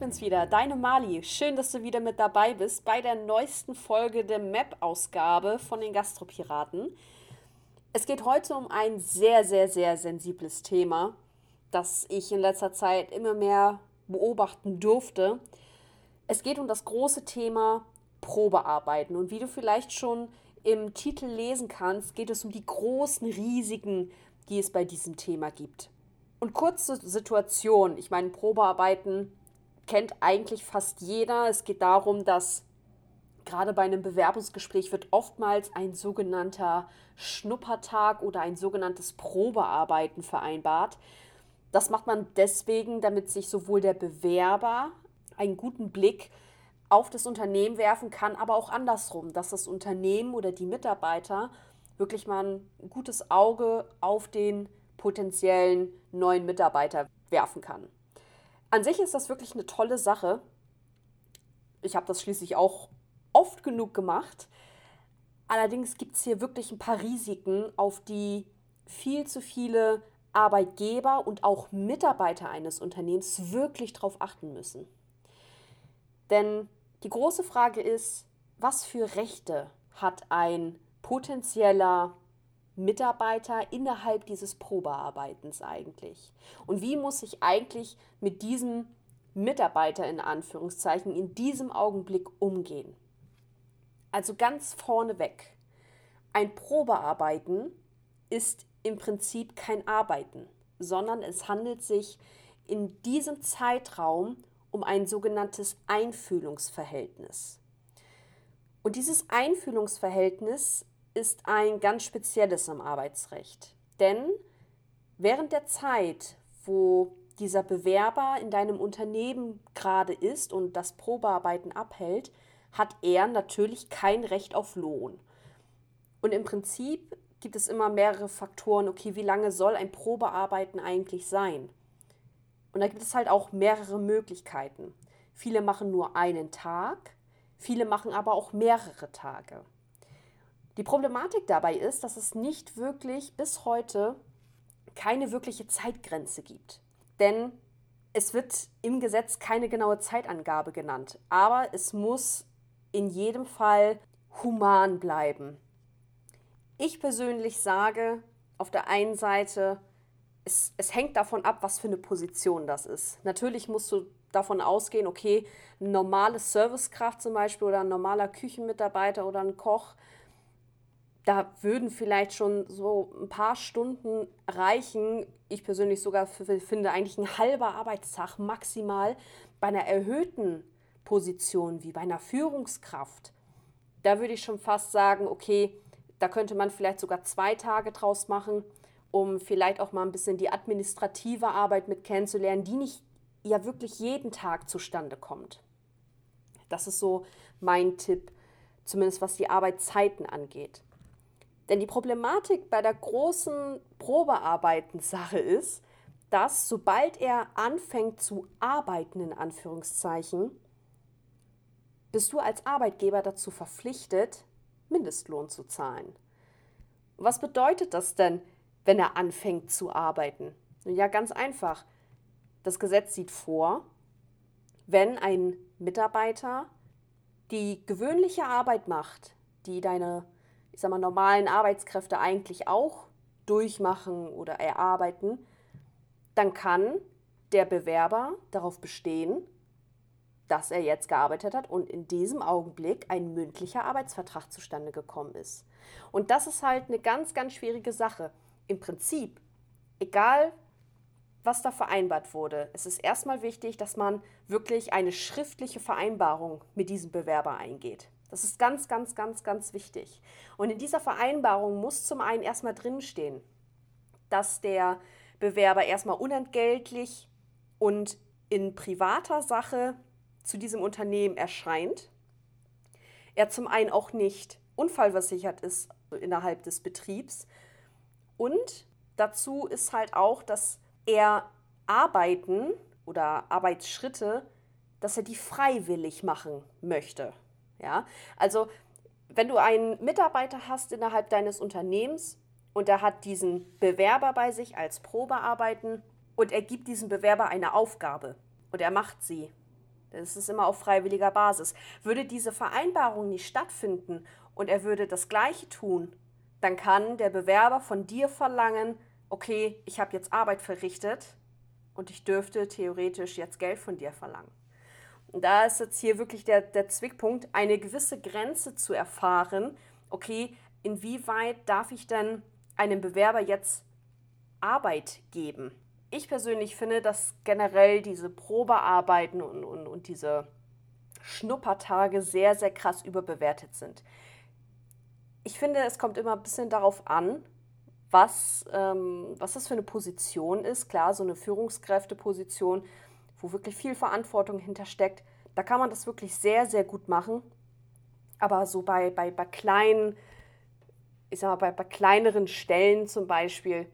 bin's wieder, deine Mali. Schön, dass du wieder mit dabei bist bei der neuesten Folge der Map-Ausgabe von den Gastropiraten. Es geht heute um ein sehr, sehr, sehr sensibles Thema, das ich in letzter Zeit immer mehr beobachten durfte. Es geht um das große Thema Probearbeiten. Und wie du vielleicht schon im Titel lesen kannst, geht es um die großen Risiken, die es bei diesem Thema gibt. Und kurze Situation. Ich meine, Probearbeiten kennt eigentlich fast jeder. Es geht darum, dass gerade bei einem Bewerbungsgespräch wird oftmals ein sogenannter Schnuppertag oder ein sogenanntes Probearbeiten vereinbart. Das macht man deswegen, damit sich sowohl der Bewerber einen guten Blick auf das Unternehmen werfen kann, aber auch andersrum, dass das Unternehmen oder die Mitarbeiter wirklich mal ein gutes Auge auf den potenziellen neuen Mitarbeiter werfen kann. An sich ist das wirklich eine tolle Sache. Ich habe das schließlich auch oft genug gemacht. Allerdings gibt es hier wirklich ein paar Risiken, auf die viel zu viele Arbeitgeber und auch Mitarbeiter eines Unternehmens wirklich darauf achten müssen. Denn die große Frage ist, was für Rechte hat ein potenzieller Mitarbeiter innerhalb dieses Probearbeitens eigentlich? Und wie muss ich eigentlich mit diesem Mitarbeiter in Anführungszeichen in diesem Augenblick umgehen? Also ganz vorneweg, ein Probearbeiten ist im Prinzip kein Arbeiten, sondern es handelt sich in diesem Zeitraum um ein sogenanntes Einfühlungsverhältnis. Und dieses Einfühlungsverhältnis ist ein ganz spezielles im Arbeitsrecht. Denn während der Zeit, wo dieser Bewerber in deinem Unternehmen gerade ist und das Probearbeiten abhält, hat er natürlich kein Recht auf Lohn. Und im Prinzip gibt es immer mehrere Faktoren, okay, wie lange soll ein Probearbeiten eigentlich sein? Und da gibt es halt auch mehrere Möglichkeiten. Viele machen nur einen Tag, viele machen aber auch mehrere Tage. Die Problematik dabei ist, dass es nicht wirklich bis heute keine wirkliche Zeitgrenze gibt. Denn es wird im Gesetz keine genaue Zeitangabe genannt, aber es muss in jedem Fall human bleiben. Ich persönlich sage auf der einen Seite, es, es hängt davon ab, was für eine Position das ist. Natürlich musst du davon ausgehen, okay, eine normale Servicekraft zum Beispiel oder ein normaler Küchenmitarbeiter oder ein Koch, da würden vielleicht schon so ein paar Stunden reichen. Ich persönlich sogar finde eigentlich ein halber Arbeitstag maximal bei einer erhöhten Position wie bei einer Führungskraft. Da würde ich schon fast sagen, okay, da könnte man vielleicht sogar zwei Tage draus machen, um vielleicht auch mal ein bisschen die administrative Arbeit mit kennenzulernen, die nicht ja wirklich jeden Tag zustande kommt. Das ist so mein Tipp, zumindest was die Arbeitszeiten angeht. Denn die Problematik bei der großen Probearbeitensache ist, dass sobald er anfängt zu arbeiten, in Anführungszeichen, bist du als Arbeitgeber dazu verpflichtet, Mindestlohn zu zahlen. Was bedeutet das denn, wenn er anfängt zu arbeiten? Ja, ganz einfach. Das Gesetz sieht vor, wenn ein Mitarbeiter die gewöhnliche Arbeit macht, die deine ich sag mal, normalen Arbeitskräfte eigentlich auch durchmachen oder erarbeiten, dann kann der Bewerber darauf bestehen, dass er jetzt gearbeitet hat und in diesem Augenblick ein mündlicher Arbeitsvertrag zustande gekommen ist. Und das ist halt eine ganz, ganz schwierige Sache. Im Prinzip, egal was da vereinbart wurde, es ist erstmal wichtig, dass man wirklich eine schriftliche Vereinbarung mit diesem Bewerber eingeht. Das ist ganz, ganz, ganz, ganz wichtig. Und in dieser Vereinbarung muss zum einen erstmal drinstehen, dass der Bewerber erstmal unentgeltlich und in privater Sache zu diesem Unternehmen erscheint. Er zum einen auch nicht unfallversichert ist innerhalb des Betriebs. Und dazu ist halt auch, dass er Arbeiten oder Arbeitsschritte, dass er die freiwillig machen möchte. Ja? Also wenn du einen Mitarbeiter hast innerhalb deines Unternehmens und er hat diesen Bewerber bei sich als Probearbeiten und er gibt diesem Bewerber eine Aufgabe und er macht sie, Es ist immer auf freiwilliger Basis. Würde diese Vereinbarung nicht stattfinden und er würde das Gleiche tun, dann kann der Bewerber von dir verlangen, okay, ich habe jetzt Arbeit verrichtet und ich dürfte theoretisch jetzt Geld von dir verlangen. Und da ist jetzt hier wirklich der, der Zwickpunkt, eine gewisse Grenze zu erfahren, okay, inwieweit darf ich denn einem Bewerber jetzt Arbeit geben? Ich persönlich finde, dass generell diese Probearbeiten und, und, und diese Schnuppertage sehr, sehr krass überbewertet sind. Ich finde, es kommt immer ein bisschen darauf an, was, ähm, was das für eine Position ist. Klar, so eine Führungskräfteposition, wo wirklich viel Verantwortung hintersteckt, da kann man das wirklich sehr, sehr gut machen. Aber so bei, bei, bei kleinen, ich sag mal, bei, bei kleineren Stellen zum Beispiel,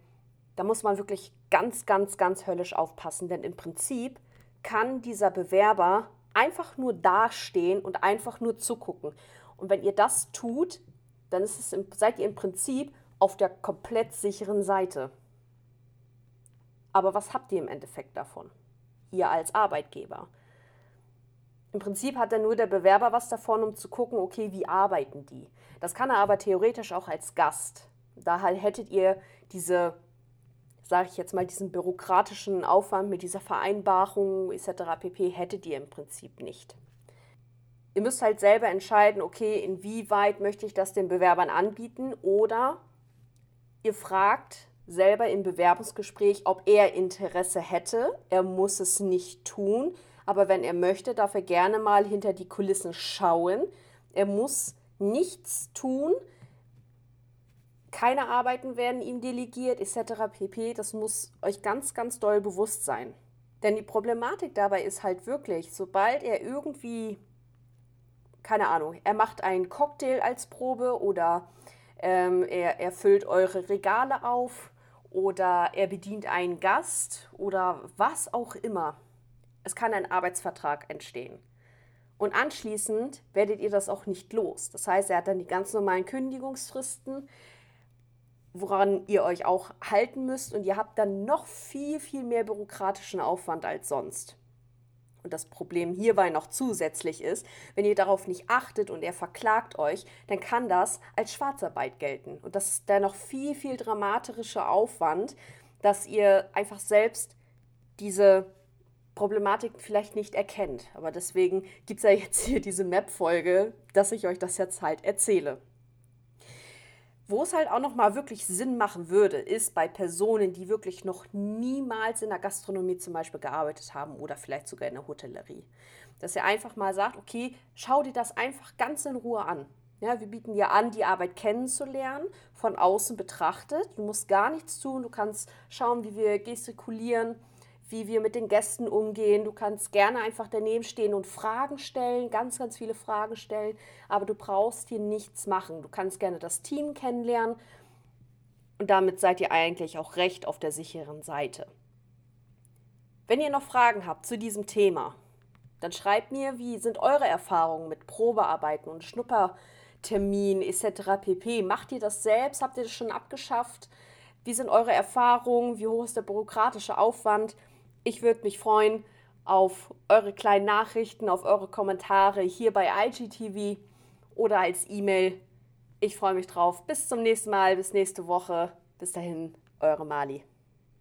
da muss man wirklich ganz, ganz, ganz höllisch aufpassen. Denn im Prinzip kann dieser Bewerber einfach nur dastehen und einfach nur zugucken. Und wenn ihr das tut, dann ist es im, seid ihr im Prinzip auf der komplett sicheren Seite. Aber was habt ihr im Endeffekt davon? Ihr als Arbeitgeber. Im Prinzip hat dann nur der Bewerber was davon, um zu gucken, okay, wie arbeiten die. Das kann er aber theoretisch auch als Gast. Da hättet ihr diese, sage ich jetzt mal, diesen bürokratischen Aufwand mit dieser Vereinbarung etc. pp. hättet ihr im Prinzip nicht. Ihr müsst halt selber entscheiden, okay, inwieweit möchte ich das den Bewerbern anbieten oder Ihr fragt selber im Bewerbungsgespräch, ob er Interesse hätte. Er muss es nicht tun, aber wenn er möchte, darf er gerne mal hinter die Kulissen schauen. Er muss nichts tun. Keine Arbeiten werden ihm delegiert, etc. pp. Das muss euch ganz, ganz doll bewusst sein. Denn die Problematik dabei ist halt wirklich, sobald er irgendwie, keine Ahnung, er macht einen Cocktail als Probe oder ähm, er, er füllt eure Regale auf oder er bedient einen Gast oder was auch immer. Es kann ein Arbeitsvertrag entstehen. Und anschließend werdet ihr das auch nicht los. Das heißt, er hat dann die ganz normalen Kündigungsfristen, woran ihr euch auch halten müsst. Und ihr habt dann noch viel, viel mehr bürokratischen Aufwand als sonst und das Problem hierbei noch zusätzlich ist, wenn ihr darauf nicht achtet und er verklagt euch, dann kann das als Schwarzarbeit gelten. Und das ist der noch viel, viel dramatischer Aufwand, dass ihr einfach selbst diese Problematik vielleicht nicht erkennt. Aber deswegen gibt es ja jetzt hier diese Map-Folge, dass ich euch das jetzt halt erzähle. Wo es halt auch noch mal wirklich Sinn machen würde, ist bei Personen, die wirklich noch niemals in der Gastronomie zum Beispiel gearbeitet haben oder vielleicht sogar in der Hotellerie. Dass ihr einfach mal sagt, okay, schau dir das einfach ganz in Ruhe an. Ja, wir bieten dir an, die Arbeit kennenzulernen, von außen betrachtet. Du musst gar nichts tun, du kannst schauen, wie wir gestikulieren, wie wir mit den Gästen umgehen. Du kannst gerne einfach daneben stehen und Fragen stellen, ganz, ganz viele Fragen stellen, aber du brauchst hier nichts machen. Du kannst gerne das Team kennenlernen und damit seid ihr eigentlich auch recht auf der sicheren Seite. Wenn ihr noch Fragen habt zu diesem Thema, dann schreibt mir, wie sind eure Erfahrungen mit Probearbeiten und Schnuppertermin etc. pp. Macht ihr das selbst? Habt ihr das schon abgeschafft? Wie sind eure Erfahrungen? Wie hoch ist der bürokratische Aufwand? Ich würde mich freuen auf eure kleinen Nachrichten, auf eure Kommentare hier bei IGTV oder als E-Mail. Ich freue mich drauf. Bis zum nächsten Mal, bis nächste Woche. Bis dahin, eure Mali.